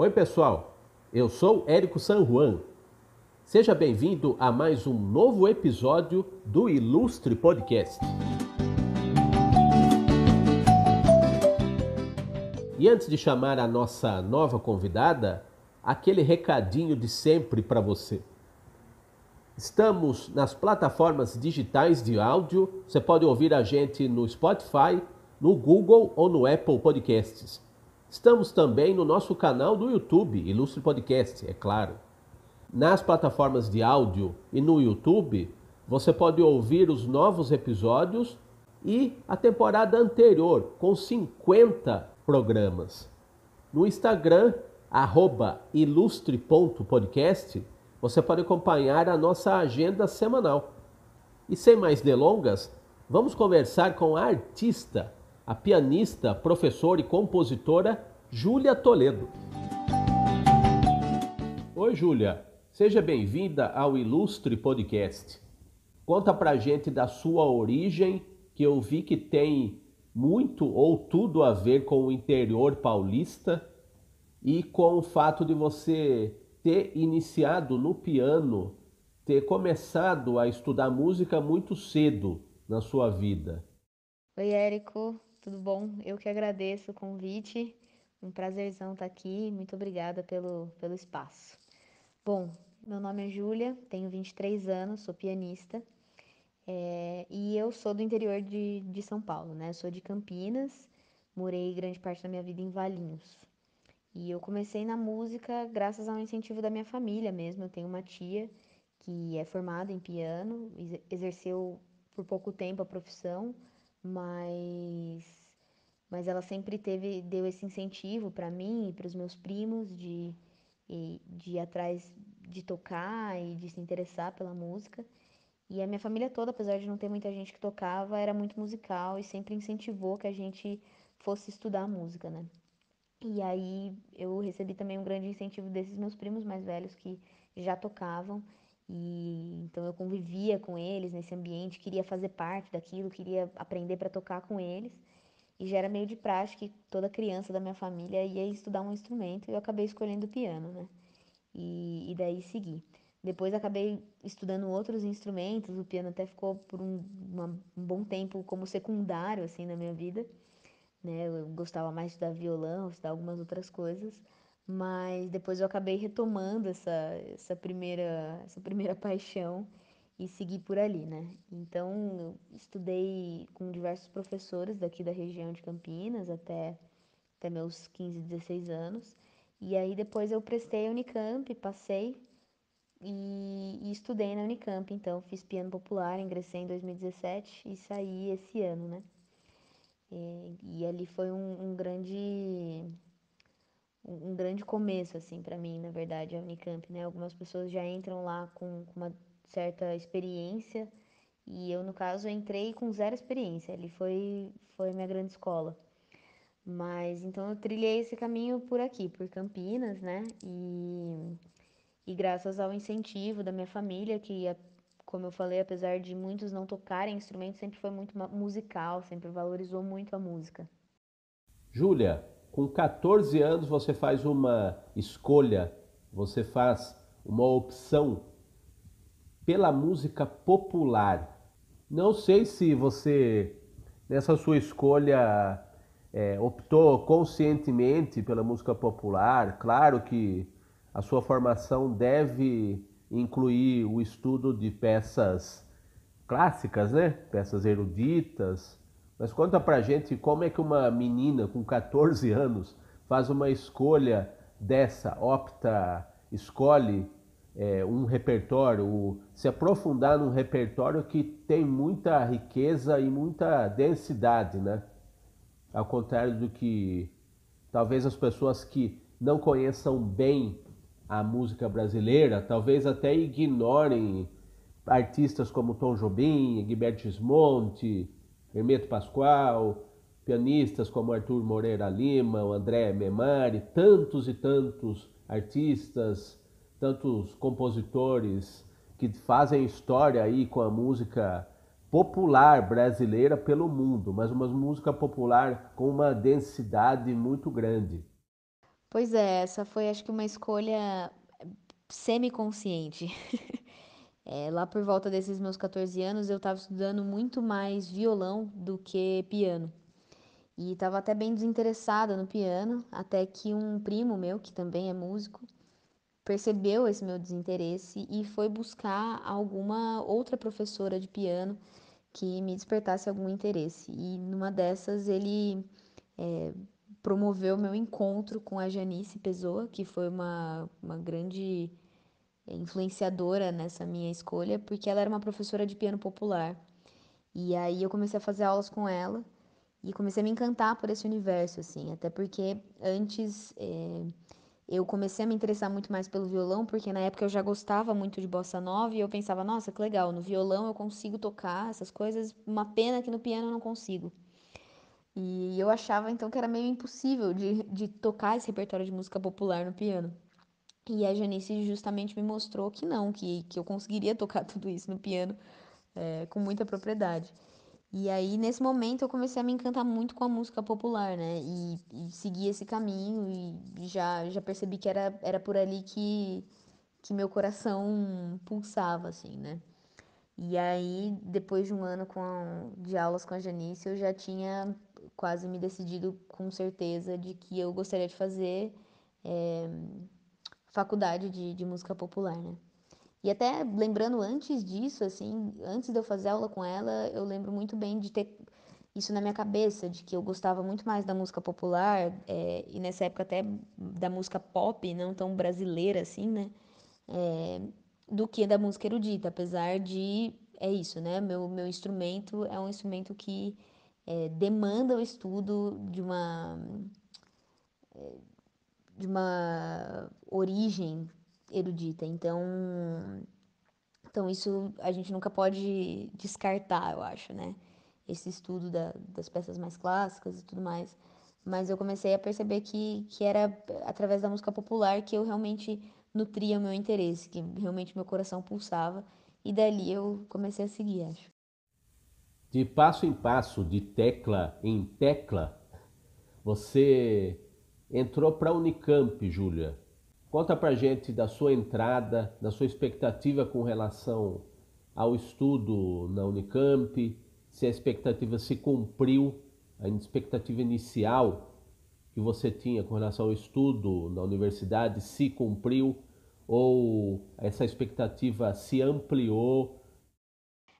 Oi, pessoal. Eu sou Érico San Juan. Seja bem-vindo a mais um novo episódio do Ilustre Podcast. E antes de chamar a nossa nova convidada, aquele recadinho de sempre para você. Estamos nas plataformas digitais de áudio. Você pode ouvir a gente no Spotify, no Google ou no Apple Podcasts. Estamos também no nosso canal do YouTube, Ilustre Podcast, é claro. Nas plataformas de áudio e no YouTube, você pode ouvir os novos episódios e a temporada anterior, com 50 programas. No Instagram, ilustre.podcast, você pode acompanhar a nossa agenda semanal. E sem mais delongas, vamos conversar com a artista, a pianista, professora e compositora Júlia Toledo. Oi, Júlia. Seja bem-vinda ao Ilustre Podcast. Conta pra gente da sua origem, que eu vi que tem muito ou tudo a ver com o interior paulista e com o fato de você ter iniciado no piano, ter começado a estudar música muito cedo na sua vida. Oi, Érico, tudo bom? Eu que agradeço o convite. Um prazerzão estar aqui. Muito obrigada pelo, pelo espaço. Bom, meu nome é Júlia, tenho 23 anos, sou pianista. É, e eu sou do interior de, de São Paulo, né? sou de Campinas, morei grande parte da minha vida em Valinhos. E eu comecei na música graças ao incentivo da minha família mesmo. Eu tenho uma tia que é formada em piano, exerceu por pouco tempo a profissão, mas mas ela sempre teve deu esse incentivo para mim e para os meus primos de de ir atrás de tocar e de se interessar pela música. E a minha família toda, apesar de não ter muita gente que tocava, era muito musical e sempre incentivou que a gente fosse estudar música, né? E aí eu recebi também um grande incentivo desses meus primos mais velhos que já tocavam. E então eu convivia com eles nesse ambiente, queria fazer parte daquilo, queria aprender para tocar com eles. E já era meio de prática que toda criança da minha família ia estudar um instrumento e eu acabei escolhendo o piano, né? E, e daí segui. Depois acabei estudando outros instrumentos, o piano até ficou por um, uma, um bom tempo como secundário, assim, na minha vida né? Eu gostava mais de estudar violão, estudar algumas outras coisas, mas depois eu acabei retomando essa, essa, primeira, essa primeira paixão e segui por ali, né? Então, eu estudei com diversos professores daqui da região de Campinas até, até meus 15, 16 anos. E aí depois eu prestei a Unicamp, passei e, e, estudei na Unicamp. Então, fiz piano popular, ingressei em 2017 e saí esse ano, né? E, e ali foi um, um grande um, grande começo assim para mim, na verdade, a Unicamp, né? Algumas pessoas já entram lá com, com uma certa experiência e eu no caso entrei com zero experiência. Ali foi foi minha grande escola. Mas então eu trilhei esse caminho por aqui, por Campinas, né? E, e graças ao incentivo da minha família, que como eu falei, apesar de muitos não tocarem instrumentos, sempre foi muito musical, sempre valorizou muito a música. Júlia, com 14 anos você faz uma escolha, você faz uma opção pela música popular. Não sei se você, nessa sua escolha, é, optou conscientemente pela música popular. Claro que a sua formação deve incluir o estudo de peças clássicas, né? Peças eruditas. Mas conta pra gente como é que uma menina com 14 anos faz uma escolha dessa, opta, escolhe é, um repertório, se aprofundar num repertório que tem muita riqueza e muita densidade, né? Ao contrário do que talvez as pessoas que não conheçam bem a música brasileira, talvez até ignorem artistas como Tom Jobim, Gilberto Gismonti, Hermeto Pascoal, pianistas como Arthur Moreira Lima, o André Memari, tantos e tantos artistas, tantos compositores que fazem história aí com a música popular brasileira pelo mundo, mas uma música popular com uma densidade muito grande. Pois é, essa foi acho que uma escolha semi-consciente. É, lá por volta desses meus 14 anos, eu estava estudando muito mais violão do que piano. E estava até bem desinteressada no piano, até que um primo meu, que também é músico, percebeu esse meu desinteresse e foi buscar alguma outra professora de piano que me despertasse algum interesse. E numa dessas ele é, promoveu meu encontro com a Janice Pessoa, que foi uma, uma grande influenciadora nessa minha escolha, porque ela era uma professora de piano popular. E aí eu comecei a fazer aulas com ela e comecei a me encantar por esse universo, assim, até porque antes é, eu comecei a me interessar muito mais pelo violão, porque na época eu já gostava muito de bossa nova e eu pensava, nossa, que legal, no violão eu consigo tocar essas coisas, uma pena que no piano eu não consigo. E eu achava então que era meio impossível de, de tocar esse repertório de música popular no piano. E a Janice justamente me mostrou que não, que, que eu conseguiria tocar tudo isso no piano é, com muita propriedade. E aí, nesse momento, eu comecei a me encantar muito com a música popular, né? E, e segui esse caminho e já, já percebi que era, era por ali que, que meu coração pulsava, assim, né? E aí, depois de um ano com de aulas com a Janice, eu já tinha quase me decidido com certeza de que eu gostaria de fazer é, faculdade de, de música popular, né? E até lembrando antes disso, assim, antes de eu fazer aula com ela, eu lembro muito bem de ter isso na minha cabeça, de que eu gostava muito mais da música popular, é, e nessa época até da música pop, não tão brasileira assim, né? É, do que da música erudita, apesar de, é isso, né? Meu, meu instrumento é um instrumento que é, demanda o estudo de uma de uma origem erudita. Então, então isso a gente nunca pode descartar, eu acho, né? Esse estudo da, das peças mais clássicas e tudo mais. Mas eu comecei a perceber que, que era através da música popular que eu realmente nutria o meu interesse, que realmente meu coração pulsava. E dali eu comecei a seguir, acho. De passo em passo, de tecla em tecla, você entrou para a Unicamp, Júlia. Conta para gente da sua entrada, da sua expectativa com relação ao estudo na Unicamp, se a expectativa se cumpriu, a expectativa inicial que você tinha com relação ao estudo na universidade se cumpriu ou essa expectativa se ampliou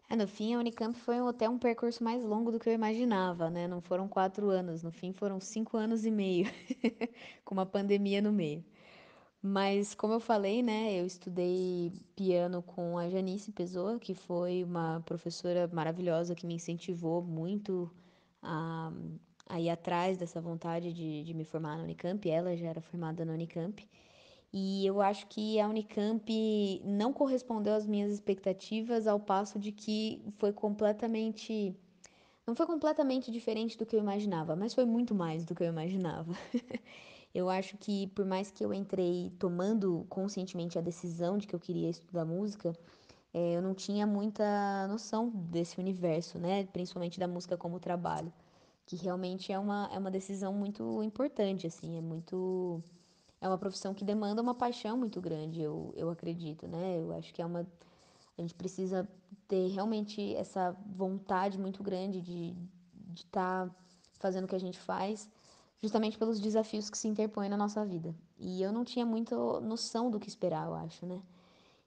é, no fim, a Unicamp foi até um percurso mais longo do que eu imaginava, né? Não foram quatro anos, no fim foram cinco anos e meio, com uma pandemia no meio. Mas, como eu falei, né, eu estudei piano com a Janice Pessoa, que foi uma professora maravilhosa que me incentivou muito a, a ir atrás dessa vontade de, de me formar na Unicamp. Ela já era formada na Unicamp. E eu acho que a Unicamp não correspondeu às minhas expectativas, ao passo de que foi completamente. Não foi completamente diferente do que eu imaginava, mas foi muito mais do que eu imaginava. eu acho que, por mais que eu entrei tomando conscientemente a decisão de que eu queria estudar música, é, eu não tinha muita noção desse universo, né? Principalmente da música como trabalho, que realmente é uma, é uma decisão muito importante, assim, é muito é uma profissão que demanda uma paixão muito grande, eu, eu acredito, né? Eu acho que é uma. A gente precisa ter realmente essa vontade muito grande de estar tá fazendo o que a gente faz, justamente pelos desafios que se interpõem na nossa vida. E eu não tinha muita noção do que esperar, eu acho, né?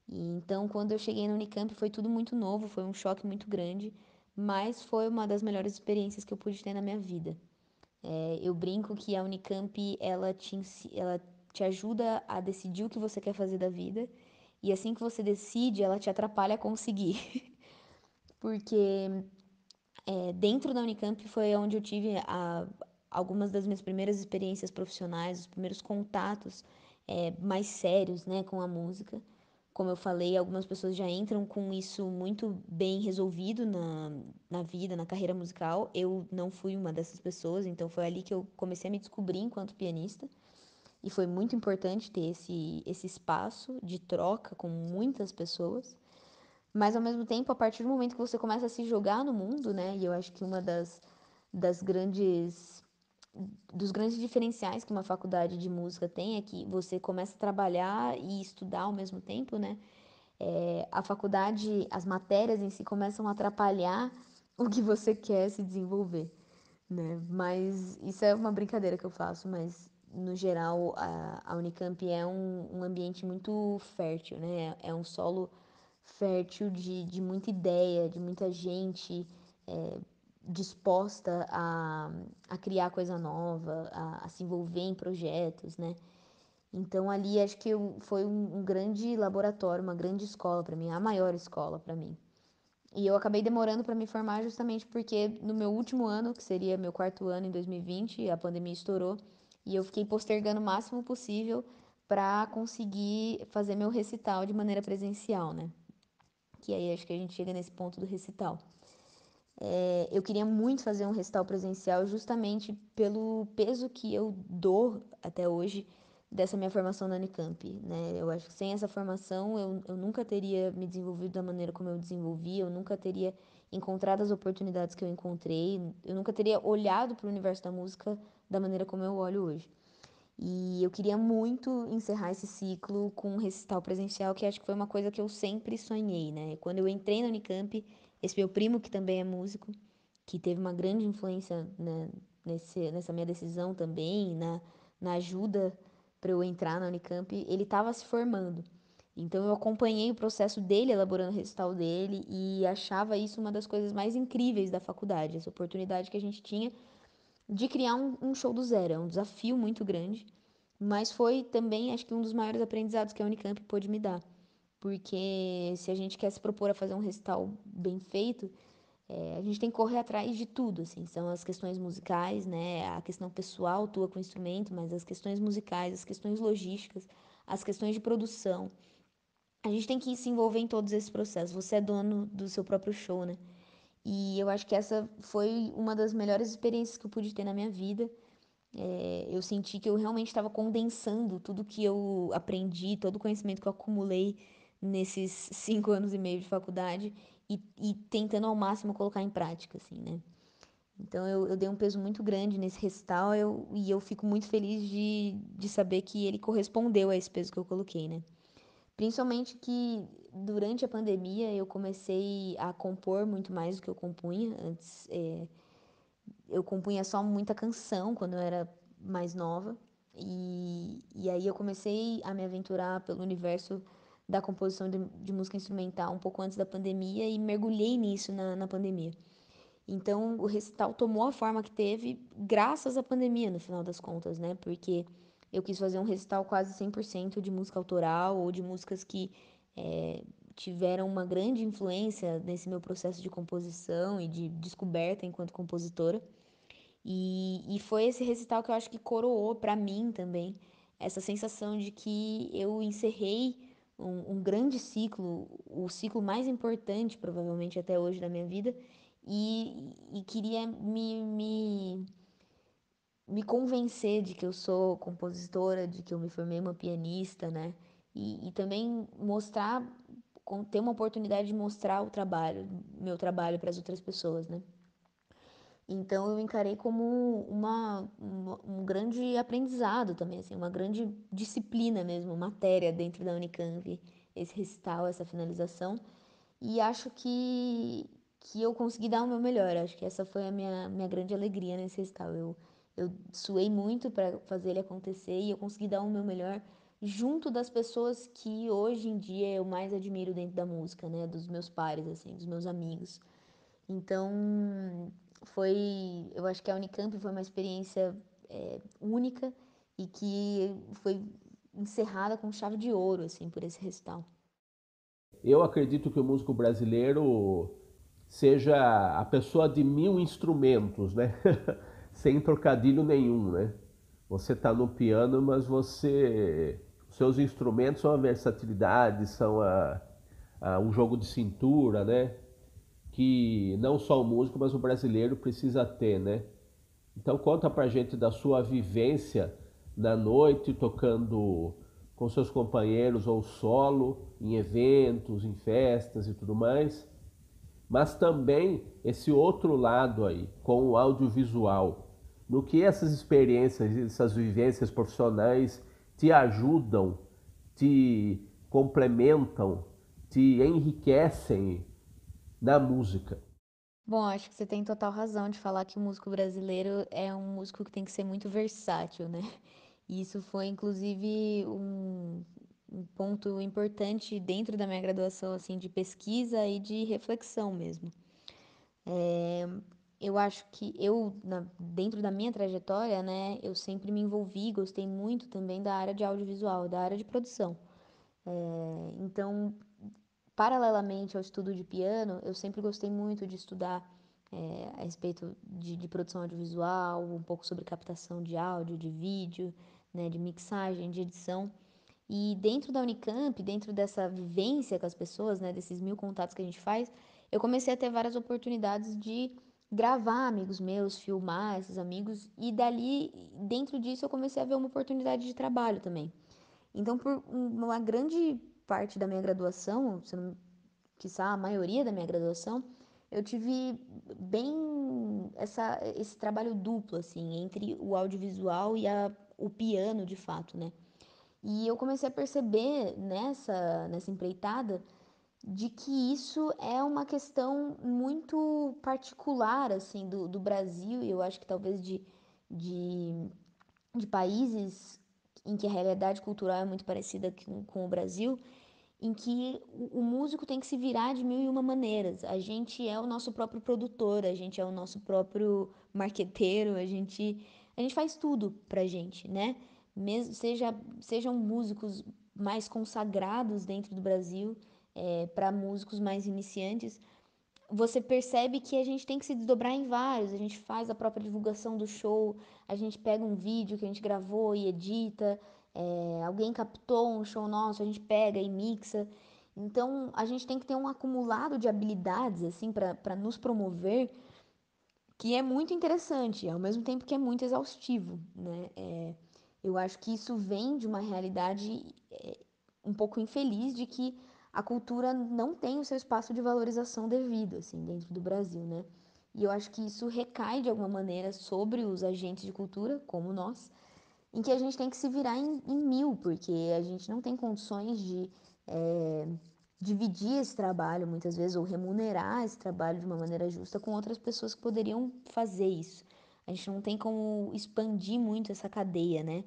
E então, quando eu cheguei no Unicamp, foi tudo muito novo, foi um choque muito grande, mas foi uma das melhores experiências que eu pude ter na minha vida. É, eu brinco que a Unicamp, ela te, ela te ajuda a decidir o que você quer fazer da vida. E assim que você decide, ela te atrapalha a conseguir. Porque é, dentro da Unicamp foi onde eu tive a, algumas das minhas primeiras experiências profissionais, os primeiros contatos é, mais sérios né, com a música. Como eu falei, algumas pessoas já entram com isso muito bem resolvido na, na vida, na carreira musical. Eu não fui uma dessas pessoas, então foi ali que eu comecei a me descobrir enquanto pianista. E foi muito importante ter esse, esse espaço de troca com muitas pessoas. Mas, ao mesmo tempo, a partir do momento que você começa a se jogar no mundo, né? E eu acho que uma das, das grandes dos grandes diferenciais que uma faculdade de música tem é que você começa a trabalhar e estudar ao mesmo tempo, né? É, a faculdade, as matérias em si começam a atrapalhar o que você quer se desenvolver, né? Mas isso é uma brincadeira que eu faço, mas no geral a, a Unicamp é um, um ambiente muito fértil, né? É um solo fértil de, de muita ideia, de muita gente é, disposta a, a criar coisa nova, a, a, se envolver em projetos, né? Então ali acho que eu, foi um, um grande laboratório, uma grande escola para mim, a maior escola para mim. E eu acabei demorando para me formar justamente porque no meu último ano, que seria meu quarto ano em 2020, a pandemia estourou e eu fiquei postergando o máximo possível para conseguir fazer meu recital de maneira presencial, né? Que aí acho que a gente chega nesse ponto do recital. É, eu queria muito fazer um recital presencial justamente pelo peso que eu dou até hoje dessa minha formação na Unicamp, né? Eu acho que sem essa formação eu, eu nunca teria me desenvolvido da maneira como eu desenvolvi, eu nunca teria encontrado as oportunidades que eu encontrei, eu nunca teria olhado para o universo da música da maneira como eu olho hoje. E eu queria muito encerrar esse ciclo com um recital presencial, que acho que foi uma coisa que eu sempre sonhei, né? Quando eu entrei na Unicamp, esse meu primo, que também é músico, que teve uma grande influência nesse, nessa minha decisão também, na, na ajuda para eu entrar na Unicamp, ele estava se formando. Então eu acompanhei o processo dele elaborando o recital dele e achava isso uma das coisas mais incríveis da faculdade, essa oportunidade que a gente tinha de criar um, um show do zero. É um desafio muito grande, mas foi também, acho que, um dos maiores aprendizados que a Unicamp pôde me dar. Porque se a gente quer se propor a fazer um recital bem feito, é, a gente tem que correr atrás de tudo, assim, são as questões musicais, né, a questão pessoal tua com o instrumento, mas as questões musicais, as questões logísticas, as questões de produção. A gente tem que se envolver em todos esses processos. Você é dono do seu próprio show, né? E eu acho que essa foi uma das melhores experiências que eu pude ter na minha vida. É, eu senti que eu realmente estava condensando tudo que eu aprendi, todo o conhecimento que eu acumulei nesses cinco anos e meio de faculdade e, e tentando ao máximo colocar em prática, assim, né? Então eu, eu dei um peso muito grande nesse recital eu, e eu fico muito feliz de, de saber que ele correspondeu a esse peso que eu coloquei, né? Principalmente que durante a pandemia eu comecei a compor muito mais do que eu compunha. Antes é, eu compunha só muita canção quando eu era mais nova. E, e aí eu comecei a me aventurar pelo universo da composição de, de, música instrumental um pouco antes da pandemia e mergulhei nisso na, na pandemia. Então, o recital tomou a forma que teve graças à pandemia, no final das contas, né? Porque eu quis fazer um recital quase 100% de música autoral ou de músicas que é, tiveram uma grande influência nesse meu processo de composição e de descoberta enquanto compositora. E, e foi esse recital que eu acho que coroou para mim também essa sensação de que eu encerrei um, um, grande ciclo, o ciclo mais importante, provavelmente, até hoje da minha vida, e, e queria me, me, me convencer de que eu sou compositora, de que eu me formei uma pianista, né? E, e também mostrar, ter uma oportunidade de mostrar o trabalho, meu trabalho para as outras pessoas, né? Então eu encarei como uma, uma, um grande aprendizado também, assim, uma grande disciplina mesmo, matéria dentro da Unicamp, esse recital, essa finalização. E acho que, que eu consegui dar o meu melhor. Acho que essa foi a minha, minha grande alegria nesse recital. Eu, eu suei muito para fazer ele acontecer e eu consegui dar o meu melhor junto das pessoas que hoje em dia eu mais admiro dentro da música, né? Dos meus pares, assim, dos meus amigos. Então, foi, eu acho que a Unicamp foi uma experiência é, única e que foi encerrada com chave de ouro, assim, por esse recital. Eu acredito que o músico brasileiro seja a pessoa de mil instrumentos, né? Sem trocadilho nenhum, né? Você está no piano, mas você, seus instrumentos são a versatilidade, são a, a um jogo de cintura, né? Que não só o músico, mas o brasileiro precisa ter, né? Então conta pra gente da sua vivência na noite tocando com seus companheiros ou solo, em eventos, em festas e tudo mais. Mas também esse outro lado aí, com o audiovisual. no que essas experiências, essas vivências profissionais te ajudam, te complementam, te enriquecem na música. Bom, acho que você tem total razão de falar que o músico brasileiro é um músico que tem que ser muito versátil, né? E isso foi, inclusive, um, um ponto importante dentro da minha graduação, assim, de pesquisa e de reflexão mesmo. É, eu acho que eu, na, dentro da minha trajetória, né, eu sempre me envolvi, gostei muito também da área de audiovisual, da área de produção. É, então, paralelamente ao estudo de piano, eu sempre gostei muito de estudar é, a respeito de, de, produção audiovisual, um pouco sobre captação de áudio, de vídeo, né, de mixagem, de edição. E dentro da Unicamp, dentro dessa vivência com as pessoas, né, desses mil contatos que a gente faz, eu comecei a ter várias oportunidades de gravar amigos meus, filmar esses amigos, e dali, dentro disso, eu comecei a ver uma oportunidade de trabalho também. Então, por uma grande parte da minha graduação, se não, quiçá a maioria da minha graduação, eu tive bem essa, esse trabalho duplo, assim, entre o audiovisual e a, o piano, de fato, né? E eu comecei a perceber nessa, nessa empreitada de que isso é uma questão muito particular assim do, do Brasil e eu acho que talvez de, de, de países em que a realidade cultural é muito parecida com, o Brasil, em que o, músico tem que se virar de mil e uma maneiras. A gente é o nosso próprio produtor, a gente é o nosso próprio marqueteiro, a gente, a gente faz tudo pra gente, né? Mesmo, seja, sejam músicos mais consagrados dentro do Brasil, é, para músicos mais iniciantes, você percebe que a gente tem que se desdobrar em vários. A gente faz a própria divulgação do show, a gente pega um vídeo que a gente gravou e edita, é, alguém captou um show nosso, a gente pega e mixa. Então a gente tem que ter um acumulado de habilidades assim para nos promover que é muito interessante, ao mesmo tempo que é muito exaustivo, né? É, eu acho que isso vem de uma realidade é, um pouco infeliz de que a cultura não tem o seu espaço de valorização devido, assim, dentro do Brasil, né? E eu acho que isso recai de alguma maneira sobre os agentes de cultura, como nós, em que a gente tem que se virar em, em mil, porque a gente não tem condições de é, dividir esse trabalho, muitas vezes, ou remunerar esse trabalho de uma maneira justa com outras pessoas que poderiam fazer isso. A gente não tem como expandir muito essa cadeia, né,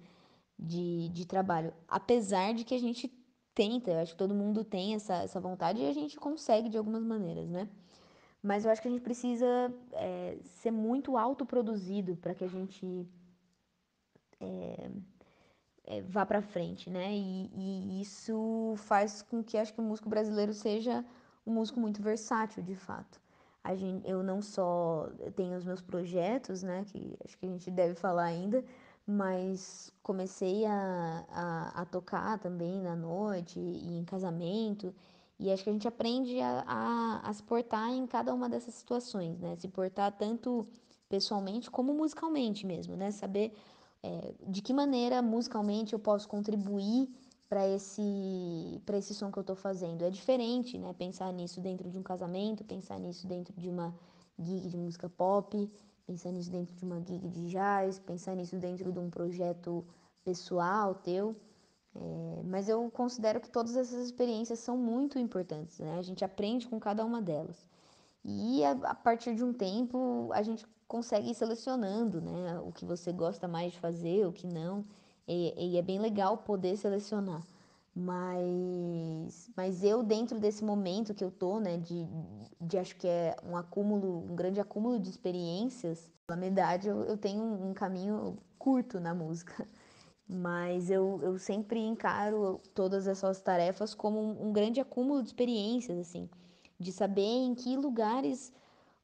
de, de trabalho. Apesar de que a gente tenta, eu acho que todo mundo tem essa, essa vontade e a gente consegue de algumas maneiras, né? Mas eu acho que a gente precisa é, ser muito autoproduzido para que a gente é, é, vá para frente, né? E, e, isso faz com que acho que o músico brasileiro seja um músico muito versátil, de fato. A gente, eu não só tenho os meus projetos, né? Que acho que a gente deve falar ainda, mas comecei a, a, a, tocar também na noite e em casamento. E acho que a gente aprende a, a, a, se portar em cada uma dessas situações, né? Se portar tanto pessoalmente como musicalmente mesmo, né? Saber é, de que maneira musicalmente eu posso contribuir para esse, para esse som que eu estou fazendo. É diferente, né? Pensar nisso dentro de um casamento, pensar nisso dentro de uma gig de música pop, pensar nisso dentro de uma gig de jazz, pensar nisso dentro de um projeto pessoal teu. É, mas eu considero que todas essas experiências são muito importantes, né? A gente aprende com cada uma delas. E a, a partir de um tempo a gente consegue ir selecionando, né? O que você gosta mais de fazer, o que não. E, e é bem legal poder selecionar. Mas, mas eu, dentro desse momento que eu tô, né, de, de acho que é um acúmulo, um grande acúmulo de experiências, na verdade eu, eu tenho um, caminho curto na música. Mas eu, eu sempre encaro todas essas tarefas como um, um grande acúmulo de experiências, assim, de saber em que lugares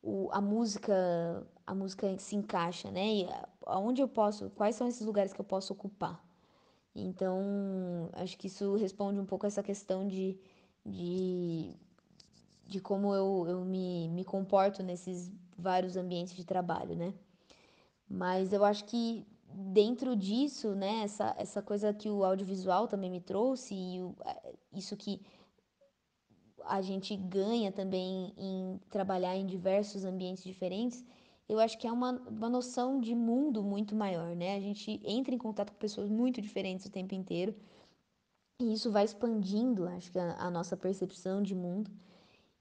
o, a música a música se encaixa, né? E aonde eu posso, quais são esses lugares que eu posso ocupar. Então, acho que isso responde um pouco essa questão de, de, de como eu, eu me, me comporto nesses vários ambientes de trabalho, né? Mas eu acho que dentro disso, né, essa, essa coisa que o audiovisual também me trouxe e o, isso que a gente ganha também em trabalhar em diversos ambientes diferentes, eu acho que é uma, uma noção de mundo muito maior, né? A gente entra em contato com pessoas muito diferentes o tempo inteiro. E isso vai expandindo, acho que, a, a nossa percepção de mundo.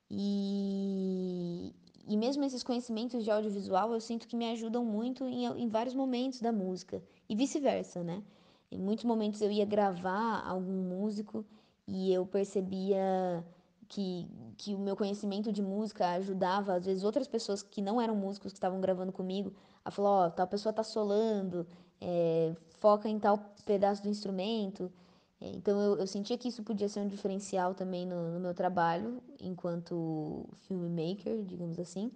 E, e mesmo esses conhecimentos de audiovisual, eu sinto que me ajudam muito em, em vários momentos da música. E vice-versa, né? Em muitos momentos eu ia gravar algum músico e eu percebia que, que o meu conhecimento de música ajudava, às vezes, outras pessoas que não eram músicos que estavam gravando comigo, a falar, ó, oh, tal pessoa tá solando, é, foca em tal pedaço do instrumento. É, então eu, eu, sentia que isso podia ser um diferencial também no, no meu trabalho enquanto filmmaker, digamos assim.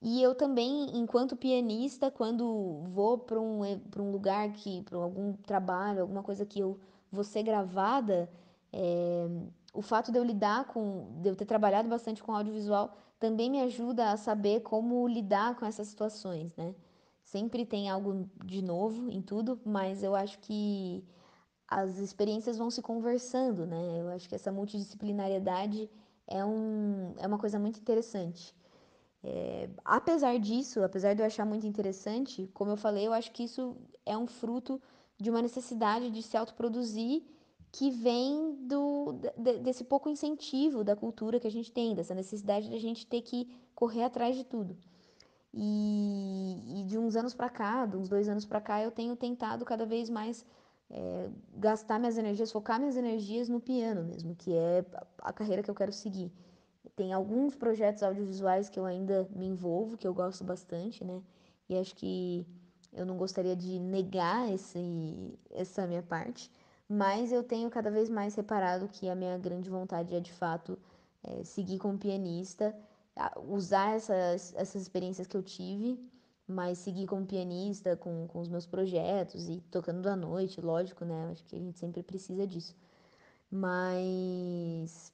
E eu também, enquanto pianista, quando vou para um, um lugar que, para algum trabalho, alguma coisa que eu vou ser gravada, é, o fato de eu lidar com, de eu ter trabalhado bastante com audiovisual, também me ajuda a saber como lidar com essas situações, né? Sempre tem algo de novo em tudo, mas eu acho que as experiências vão se conversando, né? Eu acho que essa multidisciplinariedade é, um, é uma coisa muito interessante. É, apesar disso, apesar de eu achar muito interessante, como eu falei, eu acho que isso é um fruto de uma necessidade de se autoproduzir que vem do, de, desse pouco incentivo da cultura que a gente tem, dessa necessidade de a gente ter que correr atrás de tudo. E, e de uns anos para cá, de uns dois anos para cá, eu tenho tentado cada vez mais é, gastar minhas energias, focar minhas energias no piano mesmo, que é a carreira que eu quero seguir. Tem alguns projetos audiovisuais que eu ainda me envolvo, que eu gosto bastante, né? E acho que eu não gostaria de negar esse, essa minha parte, mas eu tenho cada vez mais reparado que a minha grande vontade é de fato é, seguir como pianista, usar essas, essas experiências que eu tive, mas seguir como pianista com, com os meus projetos e tocando à noite, lógico, né? Acho que a gente sempre precisa disso. Mas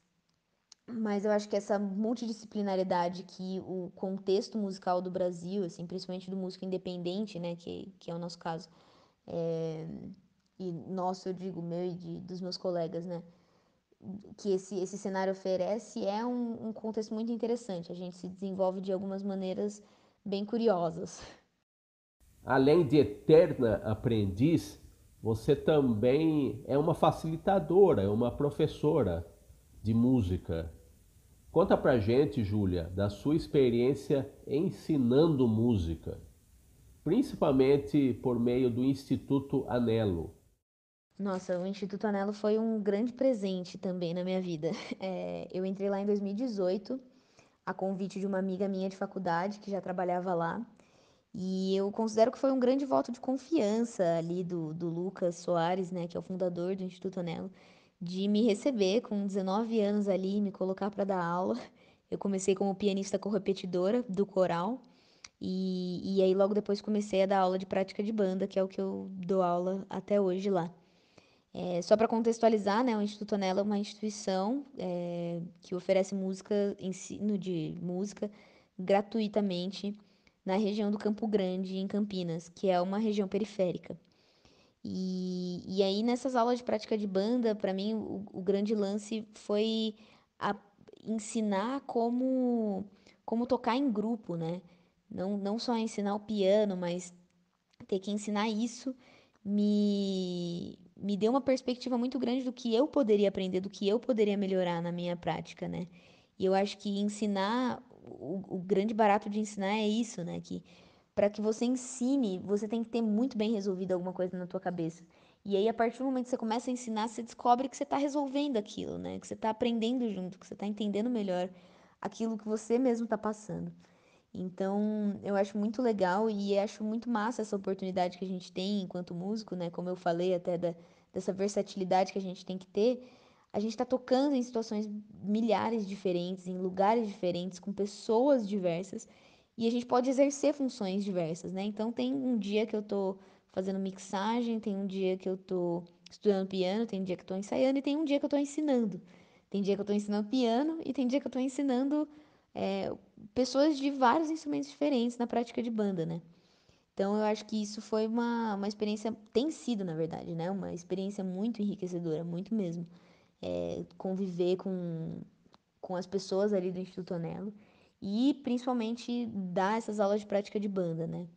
mas eu acho que essa multidisciplinaridade que o contexto musical do Brasil, assim, principalmente do músico independente, né, que, que é o nosso caso, é, e nosso, eu digo, meu e de, dos meus colegas, né, que esse, esse cenário oferece é um, um contexto muito interessante. A gente se desenvolve de algumas maneiras bem curiosas. Além de eterna aprendiz, você também é uma facilitadora, é uma professora de música. Conta pra gente, Júlia, da sua experiência ensinando música, principalmente por meio do Instituto Anelo. Nossa, o Instituto Anelo foi um grande presente também na minha vida. É, eu entrei lá em 2018, a convite de uma amiga minha de faculdade que já trabalhava lá. E eu considero que foi um grande voto de confiança ali do, do Lucas Soares, né, que é o fundador do Instituto Anelo de me receber com 19 anos ali, me colocar para dar aula. Eu comecei como pianista correpetidora do coral. E, e aí logo depois comecei a dar aula de prática de banda, que é o que eu dou aula até hoje lá. É, só para contextualizar, né, o Instituto Anela é uma instituição é, que oferece música, ensino de música gratuitamente na região do Campo Grande, em Campinas, que é uma região periférica. E, e aí, nessas aulas de prática de banda, para mim, o, o, grande lance foi a, ensinar como, como tocar em grupo, né? Não, não só ensinar o piano, mas ter que ensinar isso me, me deu uma perspectiva muito grande do que eu poderia aprender, do que eu poderia melhorar na minha prática, né? E eu acho que ensinar, o, o grande barato de ensinar é isso, né? Que para que você ensine, você tem que ter muito bem resolvido alguma coisa na tua cabeça. E aí, a partir do momento que você começa a ensinar, você descobre que você está resolvendo aquilo, né? Que você está aprendendo junto, que você está entendendo melhor aquilo que você mesmo está passando. Então, eu acho muito legal e acho muito massa essa oportunidade que a gente tem enquanto músico, né? Como eu falei até da, dessa versatilidade que a gente tem que ter. A gente está tocando em situações milhares diferentes, em lugares diferentes, com pessoas diversas. E a gente pode exercer funções diversas, né? Então tem um dia que eu tô fazendo mixagem, tem um dia que eu tô estudando piano, tem um dia que eu tô ensaiando e tem um dia que eu tô ensinando. Tem dia que eu tô ensinando piano e tem dia que eu tô ensinando é, pessoas de vários instrumentos diferentes na prática de banda, né? Então eu acho que isso foi uma, uma experiência, tem sido, na verdade, né? Uma experiência muito enriquecedora, muito mesmo. É, conviver com, com as pessoas ali do Instituto Anelo e principalmente dar essas aulas de prática de banda, né?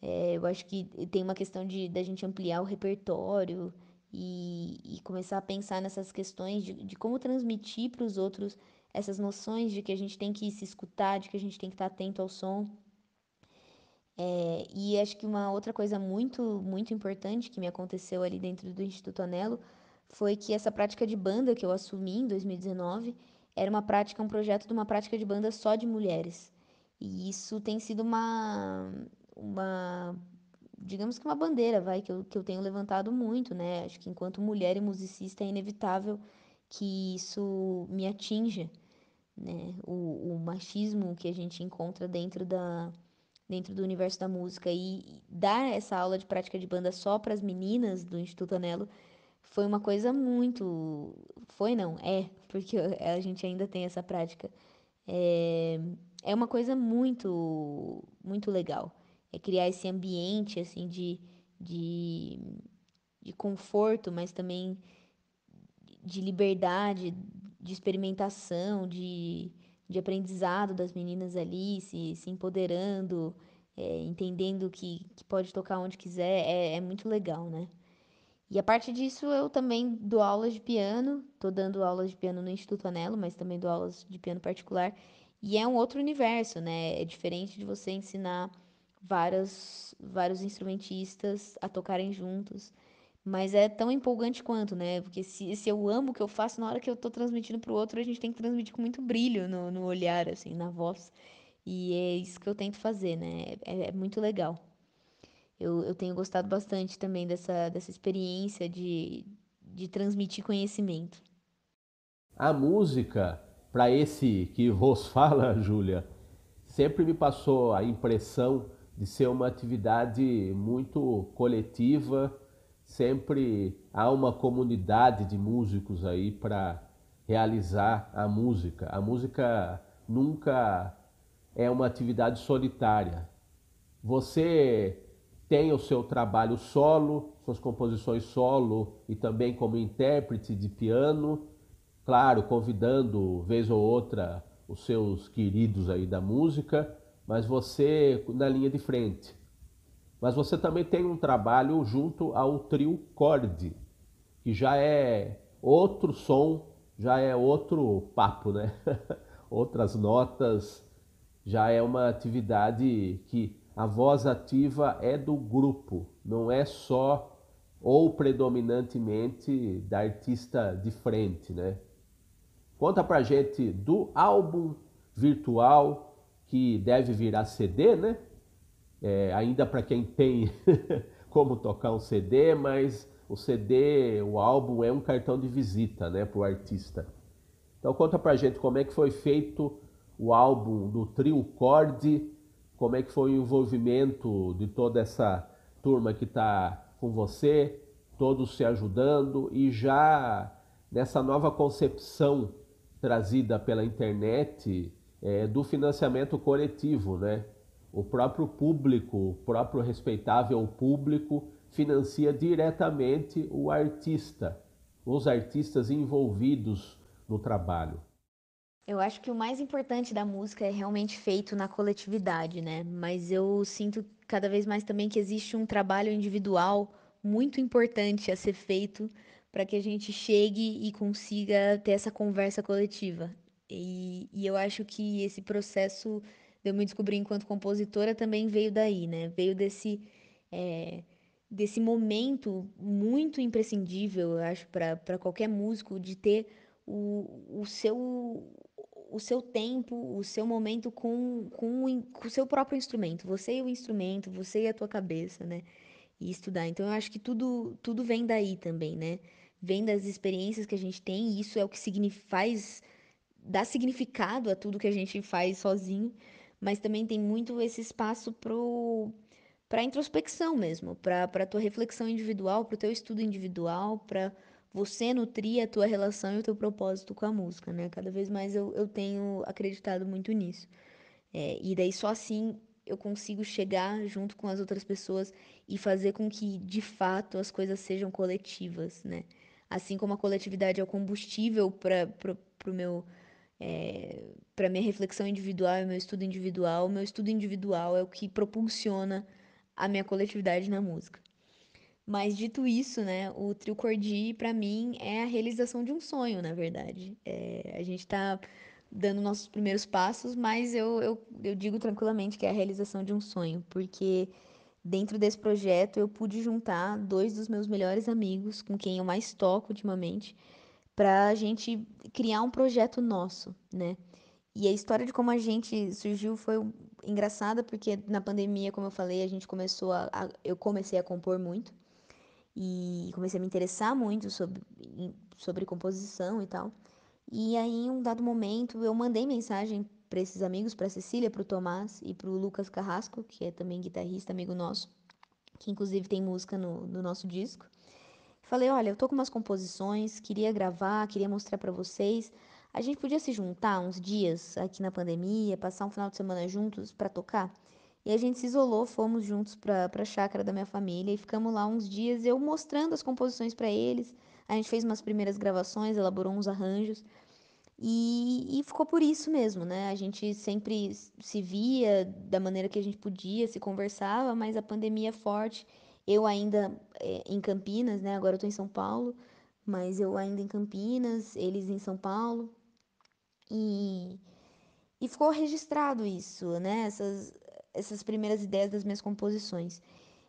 É, eu acho que tem uma questão de da gente ampliar o repertório e, e começar a pensar nessas questões de, de como transmitir para os outros essas noções de que a gente tem que se escutar, de que a gente tem que estar atento ao som. É, e acho que uma outra coisa muito, muito importante que me aconteceu ali dentro do Instituto Anelo foi que essa prática de banda que eu assumi em 2019 era uma prática, um projeto de uma prática de banda só de mulheres. E isso tem sido uma, uma digamos que uma bandeira, vai, que eu, que eu tenho levantado muito, né? Acho que enquanto mulher e musicista é inevitável que isso me atinja, né? O, o machismo que a gente encontra dentro da dentro do universo da música e dar essa aula de prática de banda só para as meninas do Instituto Anelo foi uma coisa muito foi não é porque a gente ainda tem essa prática é, é uma coisa muito muito legal é criar esse ambiente assim de, de, de conforto, mas também de liberdade, de experimentação, de, de aprendizado das meninas ali, se, se empoderando, é, entendendo que, que pode tocar onde quiser, é, é muito legal, né? E a parte disso, eu também dou aulas de piano, tô dando aulas de piano no Instituto Anelo, mas também dou aulas de piano particular. E é um outro universo, né? É diferente de você ensinar vários, vários instrumentistas a tocarem juntos. Mas é tão empolgante quanto, né? Porque se, se eu amo o que eu faço, na hora que eu tô transmitindo pro outro, a gente tem que transmitir com muito brilho no, no olhar, assim, na voz. E é isso que eu tento fazer, né? É, é muito legal. Eu, eu tenho gostado bastante também dessa, dessa experiência de, de transmitir conhecimento. A música, para esse que vos fala, Júlia, sempre me passou a impressão de ser uma atividade muito coletiva, sempre há uma comunidade de músicos aí para realizar a música. A música nunca é uma atividade solitária. Você tem o seu trabalho solo, suas composições solo e também como intérprete de piano, claro, convidando vez ou outra os seus queridos aí da música, mas você na linha de frente. Mas você também tem um trabalho junto ao trio Cord, que já é outro som, já é outro papo, né? Outras notas, já é uma atividade que a voz ativa é do grupo, não é só ou predominantemente da artista de frente, né? Conta pra gente do álbum virtual que deve virar CD, né? É, ainda para quem tem como tocar um CD, mas o CD, o álbum é um cartão de visita, né, para o artista. Então conta pra gente como é que foi feito o álbum do Trio Cord, como é que foi o envolvimento de toda essa turma que está com você, todos se ajudando e já nessa nova concepção trazida pela internet é, do financiamento coletivo, né? O próprio público, o próprio respeitável público financia diretamente o artista, os artistas envolvidos no trabalho. Eu acho que o mais importante da música é realmente feito na coletividade, né? Mas eu sinto cada vez mais também que existe um trabalho individual muito importante a ser feito para que a gente chegue e consiga ter essa conversa coletiva. E, e eu acho que esse processo de eu me descobrir enquanto compositora também veio daí, né? Veio desse, é, desse momento muito imprescindível, eu acho, para qualquer músico, de ter o, o, seu, o seu tempo, o seu momento com, com, com o seu próprio instrumento. Você e o instrumento, você e a tua cabeça, né? E estudar. Então, eu acho que tudo, tudo vem daí também, né? Vem das experiências que a gente tem, e isso é o que faz dá significado a tudo que a gente faz sozinho, mas também tem muito esse espaço pro para introspecção mesmo, para para tua reflexão individual, para o teu estudo individual, para você nutrir a tua relação e o teu propósito com a música, né? Cada vez mais eu, eu tenho acreditado muito nisso. É, e daí só assim eu consigo chegar junto com as outras pessoas e fazer com que, de fato, as coisas sejam coletivas, né? Assim como a coletividade é o combustível para o meu é, para minha reflexão individual e meu estudo individual, meu estudo individual é o que propulsiona a minha coletividade na música. Mas dito isso, né, o trio Cordi para mim é a realização de um sonho, na verdade. É, a gente está dando nossos primeiros passos, mas eu, eu, eu digo tranquilamente que é a realização de um sonho, porque dentro desse projeto eu pude juntar dois dos meus melhores amigos, com quem eu mais toco ultimamente, para a gente criar um projeto nosso, né? E a história de como a gente surgiu foi engraçada, porque na pandemia, como eu falei, a gente começou a, a eu comecei a compor muito e comecei a me interessar muito sobre, sobre composição e tal. E aí, em um dado momento, eu mandei mensagem para esses amigos, para Cecília, para o Tomás e para o Lucas Carrasco, que é também guitarrista, amigo nosso, que inclusive tem música no, no nosso disco. Falei, olha, eu tô com umas composições, queria gravar, queria mostrar para vocês. A gente podia se juntar uns dias aqui na pandemia, passar um final de semana juntos para tocar? E a gente se isolou, fomos juntos para a chácara da minha família e ficamos lá uns dias, eu mostrando as composições para eles. A gente fez umas primeiras gravações, elaborou uns arranjos. E, e ficou por isso mesmo, né? A gente sempre se via da maneira que a gente podia, se conversava, mas a pandemia é forte. Eu ainda é, em Campinas, né? Agora eu tô em São Paulo, mas eu ainda em Campinas, eles em São Paulo. E, e ficou registrado isso, né? Essas, essas primeiras ideias das minhas composições.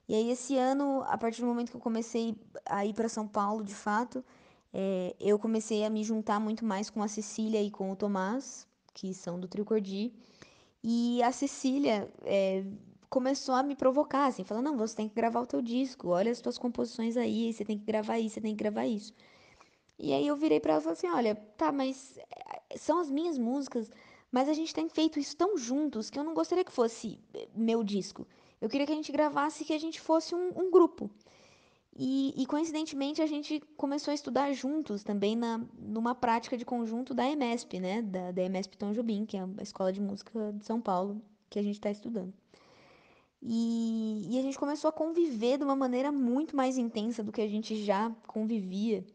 E aí, esse ano, a partir do momento que eu comecei a ir para São Paulo, de fato, é, eu comecei a me juntar muito mais com a Cecília e com o Tomás, que são do Trio Cordi. E a Cecília é, começou a me provocar, assim, falando, não, você tem que gravar o teu disco, olha as tuas composições aí, você tem que gravar isso, você tem que gravar isso. E aí eu virei para ela e falei assim, olha, tá, mas é, são as minhas músicas, mas a gente tem feito isso tão juntos que eu não gostaria que fosse eh, meu disco. Eu queria que a gente gravasse que a gente fosse um, um grupo. E, e, coincidentemente a gente começou a estudar juntos também na, numa prática de conjunto da EMESP, né? Da, da EMESP Tom Jobim, que é a escola de música de São Paulo que a gente está estudando. E, e a gente começou a conviver de uma maneira muito mais intensa do que a gente já convivia.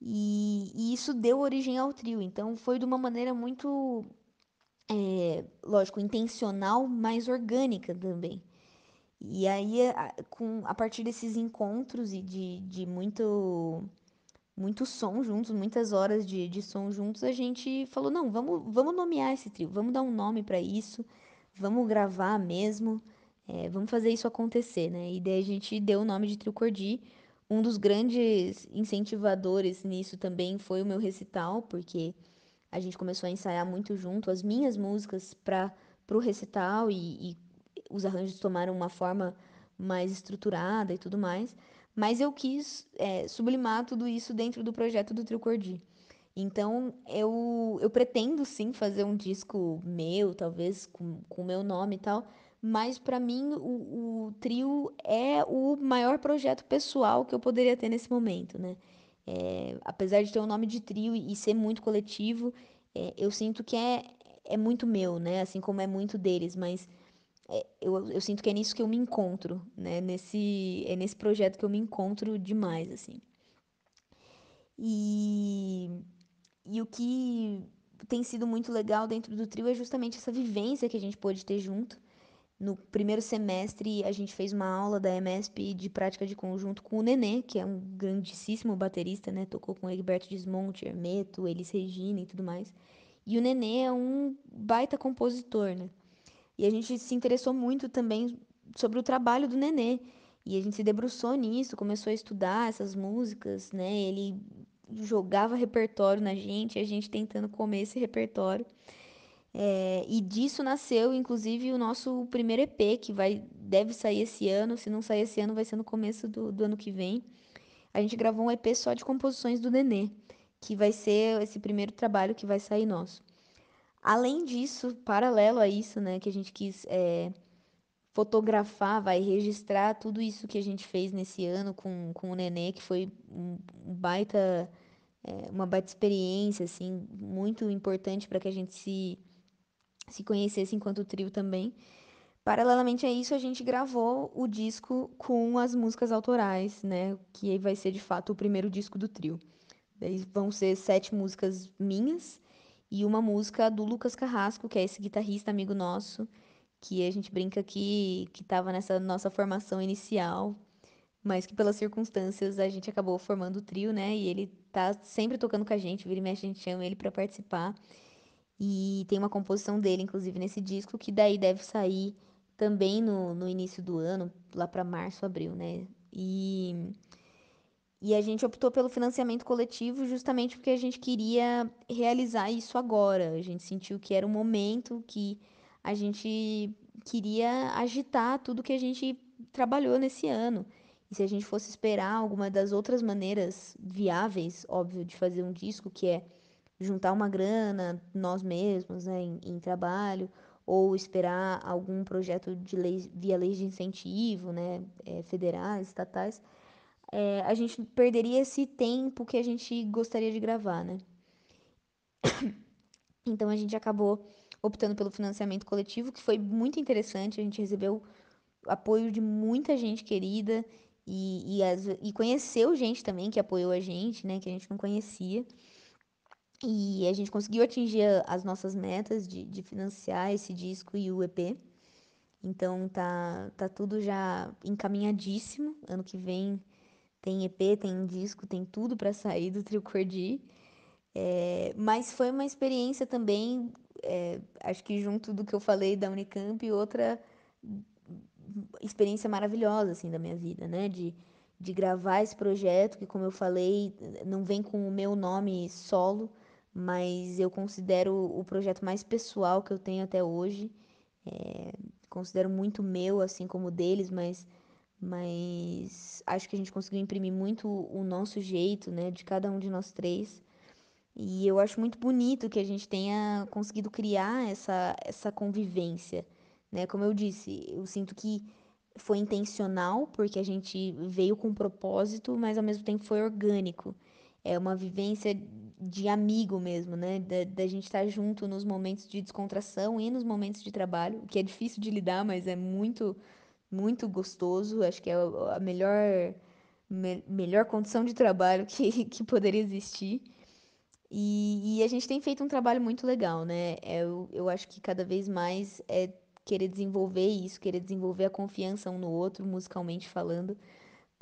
E, e isso deu origem ao trio. Então foi de uma maneira muito é, lógico, intencional, mas orgânica também. E aí, a, com, a partir desses encontros e de, de muito, muito som juntos, muitas horas de, de som juntos, a gente falou: não, vamos, vamos nomear esse trio, vamos dar um nome para isso, vamos gravar mesmo, é, vamos fazer isso acontecer, né? E daí a gente deu o nome de Trio Cordi. Um dos grandes incentivadores nisso também foi o meu recital, porque a gente começou a ensaiar muito junto as minhas músicas para o recital e, e os arranjos tomaram uma forma mais estruturada e tudo mais. Mas eu quis é, sublimar tudo isso dentro do projeto do Trio Cordi. Então, eu, eu pretendo sim fazer um disco meu, talvez com o meu nome e tal, mas para mim o, o, trio é o maior projeto pessoal que eu poderia ter nesse momento, né? É, apesar de ter o um nome de trio e, ser muito coletivo, é, eu sinto que é, é muito meu, né? Assim como é muito deles, mas é, eu, eu sinto que é nisso que eu me encontro, né? Nesse, é nesse projeto que eu me encontro demais, assim. E, e o que tem sido muito legal dentro do trio é justamente essa vivência que a gente pôde ter junto. No primeiro semestre, a gente fez uma aula da MSP de prática de conjunto com o Nenê, que é um grandíssimo baterista, né? Tocou com Egberto Desmonte, Hermeto, Elis Regina e tudo mais. E o Nenê é um baita compositor, né? E a gente se interessou muito também sobre o trabalho do Nenê. E a gente se debruçou nisso, começou a estudar essas músicas, né? Ele jogava repertório na gente, a gente tentando comer esse repertório. É, e disso nasceu, inclusive, o nosso primeiro EP, que vai, deve sair esse ano. Se não sair esse ano, vai ser no começo do, do ano que vem. A gente gravou um EP só de composições do Nenê, que vai ser esse primeiro trabalho que vai sair nosso. Além disso, paralelo a isso, né, que a gente quis é, fotografar, vai registrar tudo isso que a gente fez nesse ano com, com o Nenê, que foi um, baita, é, uma baita experiência, assim, muito importante para que a gente se se conhecesse enquanto trio também. Paralelamente a isso, a gente gravou o disco com as músicas autorais, né? Que vai ser de fato o primeiro disco do trio. Daí vão ser sete músicas minhas e uma música do Lucas Carrasco, que é esse guitarrista amigo nosso, que a gente brinca que que estava nessa nossa formação inicial, mas que pelas circunstâncias a gente acabou formando o trio, né? E ele tá sempre tocando com a gente, vira e mexe a gente chama ele para participar. E tem uma composição dele, inclusive, nesse disco, que daí deve sair também no, no início do ano, lá para março, abril, né? E, e a gente optou pelo financiamento coletivo justamente porque a gente queria realizar isso agora. A gente sentiu que era o momento que a gente queria agitar tudo que a gente trabalhou nesse ano. E se a gente fosse esperar alguma das outras maneiras viáveis, óbvio, de fazer um disco, que é juntar uma grana, nós mesmos, né, em, em trabalho, ou esperar algum projeto de lei via leis de incentivo, né, é, federais, estatais, é, a gente perderia esse tempo que a gente gostaria de gravar, né? Então a gente acabou optando pelo financiamento coletivo, que foi muito interessante, a gente recebeu apoio de muita gente querida e, e, as, e conheceu gente também que apoiou a gente, né, que a gente não conhecia. E a gente conseguiu atingir as nossas metas de, de financiar esse disco e o EP. Então tá, tá tudo já encaminhadíssimo. Ano que vem tem EP, tem disco, tem tudo para sair do Trio Cordi. É, mas foi uma experiência também, é, acho que junto do que eu falei da Unicamp, outra experiência maravilhosa assim da minha vida, né? De, de gravar esse projeto que, como eu falei, não vem com o meu nome solo, mas eu considero o projeto mais pessoal que eu tenho até hoje. É, considero muito meu, assim como deles, mas, mas acho que a gente conseguiu imprimir muito o nosso jeito, né, de cada um de nós três. E eu acho muito bonito que a gente tenha conseguido criar essa, essa convivência, né? Como eu disse, eu sinto que foi intencional, porque a gente veio com propósito, mas ao mesmo tempo foi orgânico. É uma vivência de amigo mesmo, né? Da, da gente estar junto nos momentos de descontração e nos momentos de trabalho, que é difícil de lidar, mas é muito, muito gostoso. Acho que é a melhor, me, melhor condição de trabalho que, que poderia existir. E, e, a gente tem feito um trabalho muito legal, né? É, eu, eu acho que cada vez mais é querer desenvolver isso, querer desenvolver a confiança um no outro, musicalmente falando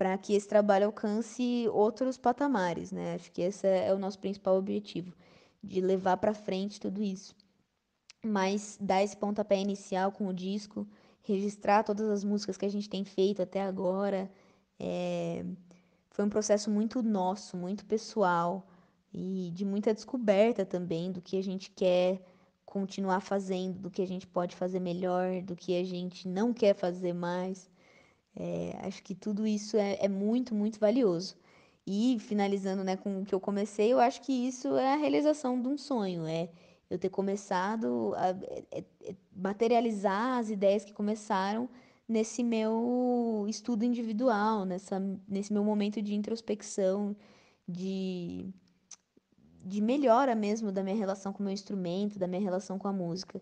para que esse trabalho alcance outros patamares, né? Acho que esse é o nosso principal objetivo, de levar para frente tudo isso. Mas dar esse pontapé inicial com o disco, registrar todas as músicas que a gente tem feito até agora, é... foi um processo muito nosso, muito pessoal e de muita descoberta também do que a gente quer continuar fazendo, do que a gente pode fazer melhor, do que a gente não quer fazer mais. É, acho que tudo isso é, é, muito, muito valioso. E finalizando né, com o que eu comecei, eu acho que isso é a realização de um sonho, é eu ter começado a é, é, materializar as ideias que começaram nesse meu estudo individual, nessa, nesse meu momento de introspecção, de, de melhora mesmo da minha relação com o meu instrumento, da minha relação com a música.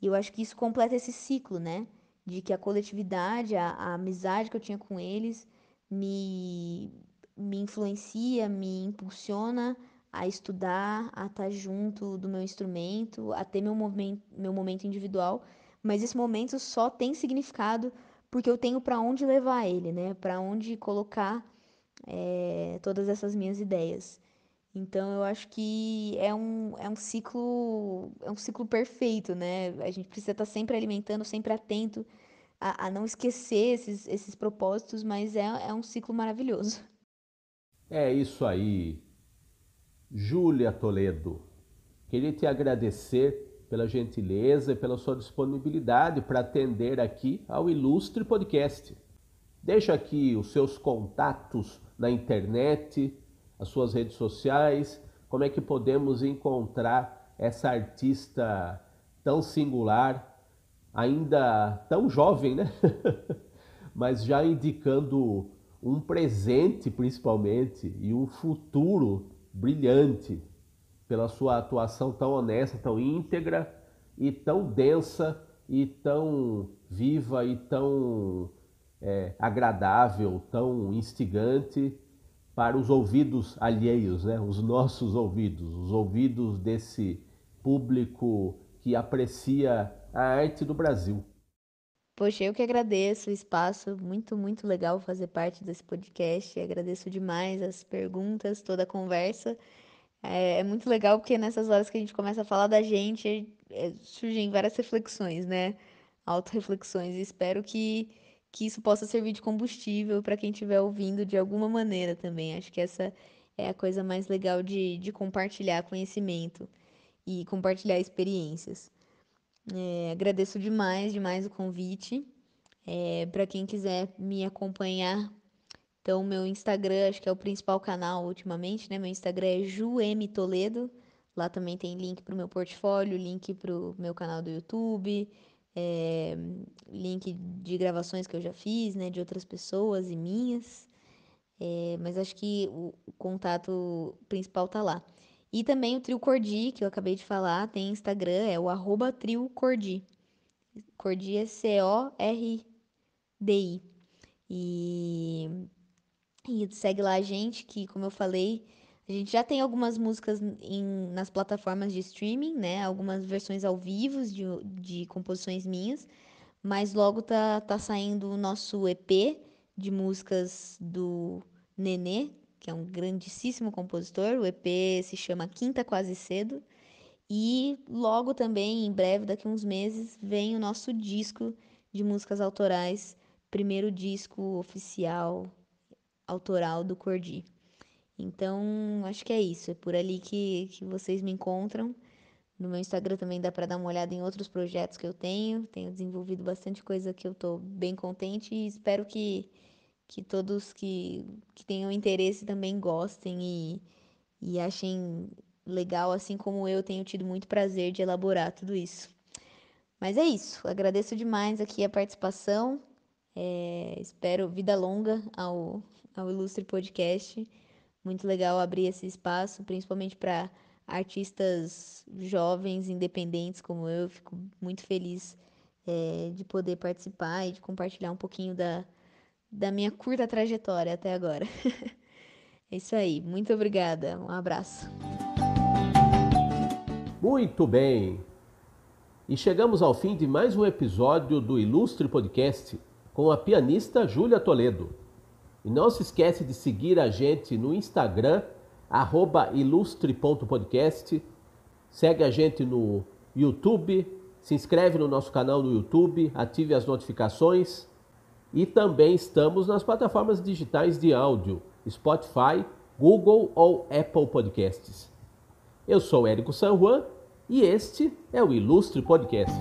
E eu acho que isso completa esse ciclo, né? De que a coletividade, a, a amizade que eu tinha com eles me, me influencia, me impulsiona a estudar, a estar junto do meu instrumento, a ter meu momento, meu momento individual, mas esse momento só tem significado porque eu tenho para onde levar ele, né? Para onde colocar é, todas essas minhas ideias. Então eu acho que é um, é um ciclo é um ciclo perfeito, né? A gente precisa estar sempre alimentando, sempre atento a, a não esquecer esses, esses propósitos, mas é, é um ciclo maravilhoso. É isso aí. Júlia Toledo, queria te agradecer pela gentileza e pela sua disponibilidade para atender aqui ao Ilustre Podcast. Deixa aqui os seus contatos na internet, as suas redes sociais, como é que podemos encontrar essa artista tão singular, ainda tão jovem, né? Mas já indicando um presente principalmente e um futuro brilhante pela sua atuação tão honesta, tão íntegra e tão densa e tão viva e tão é, agradável, tão instigante para os ouvidos alheios, né? os nossos ouvidos, os ouvidos desse público que aprecia a arte do Brasil. Poxa, eu que agradeço o espaço, muito, muito legal fazer parte desse podcast. Agradeço demais as perguntas, toda a conversa. É, é muito legal porque nessas horas que a gente começa a falar da gente, é, surgem várias reflexões, né? Auto-reflexões. Espero que, que isso possa servir de combustível para quem estiver ouvindo de alguma maneira também. Acho que essa é a coisa mais legal de, de compartilhar conhecimento e compartilhar experiências. É, agradeço demais, demais o convite. É, para quem quiser me acompanhar então, meu Instagram, acho que é o principal canal ultimamente, né? Meu Instagram é juemtoledo. Lá também tem link para o meu portfólio, link para o meu canal do YouTube, é, link de gravações que eu já fiz, né? De outras pessoas e minhas. É, mas acho que o, contato principal tá lá. E também o Trio Cordi, que eu acabei de falar, tem Instagram, é o arroba Trio Cordi. Cordi é C-O-R-D-I. E e segue lá a gente, que como eu falei, a gente já tem algumas músicas em, nas plataformas de streaming, né? Algumas versões ao vivo de, de composições minhas. Mas logo tá, tá saindo o nosso EP de músicas do Nenê, que é um grandíssimo compositor. O EP se chama Quinta Quase Cedo. E logo também, em breve, daqui a uns meses, vem o nosso disco de músicas autorais, primeiro disco oficial autoral do Cordi. Então, acho que é isso. É por ali que, que vocês me encontram. No meu Instagram também dá para dar uma olhada em outros projetos que eu tenho. Tenho desenvolvido bastante coisa que eu estou bem contente e espero que, que todos que, que tenham interesse também gostem e, e achem legal, assim como eu tenho tido muito prazer de elaborar tudo isso. Mas é isso. Agradeço demais aqui a participação. É, espero vida longa ao, ao Ilustre Podcast. Muito legal abrir esse espaço, principalmente para artistas jovens, independentes como eu. Fico muito feliz é, de poder participar e de compartilhar um pouquinho da, da minha curta trajetória até agora. é isso aí. Muito obrigada. Um abraço. Muito bem. E chegamos ao fim de mais um episódio do Ilustre Podcast com a pianista Júlia Toledo. E não se esquece de seguir a gente no Instagram, ilustre.podcast. Segue a gente no YouTube, se inscreve no nosso canal no YouTube, ative as notificações. E também estamos nas plataformas digitais de áudio, Spotify, Google ou Apple Podcasts. Eu sou Érico San Juan e este é o Ilustre Podcast.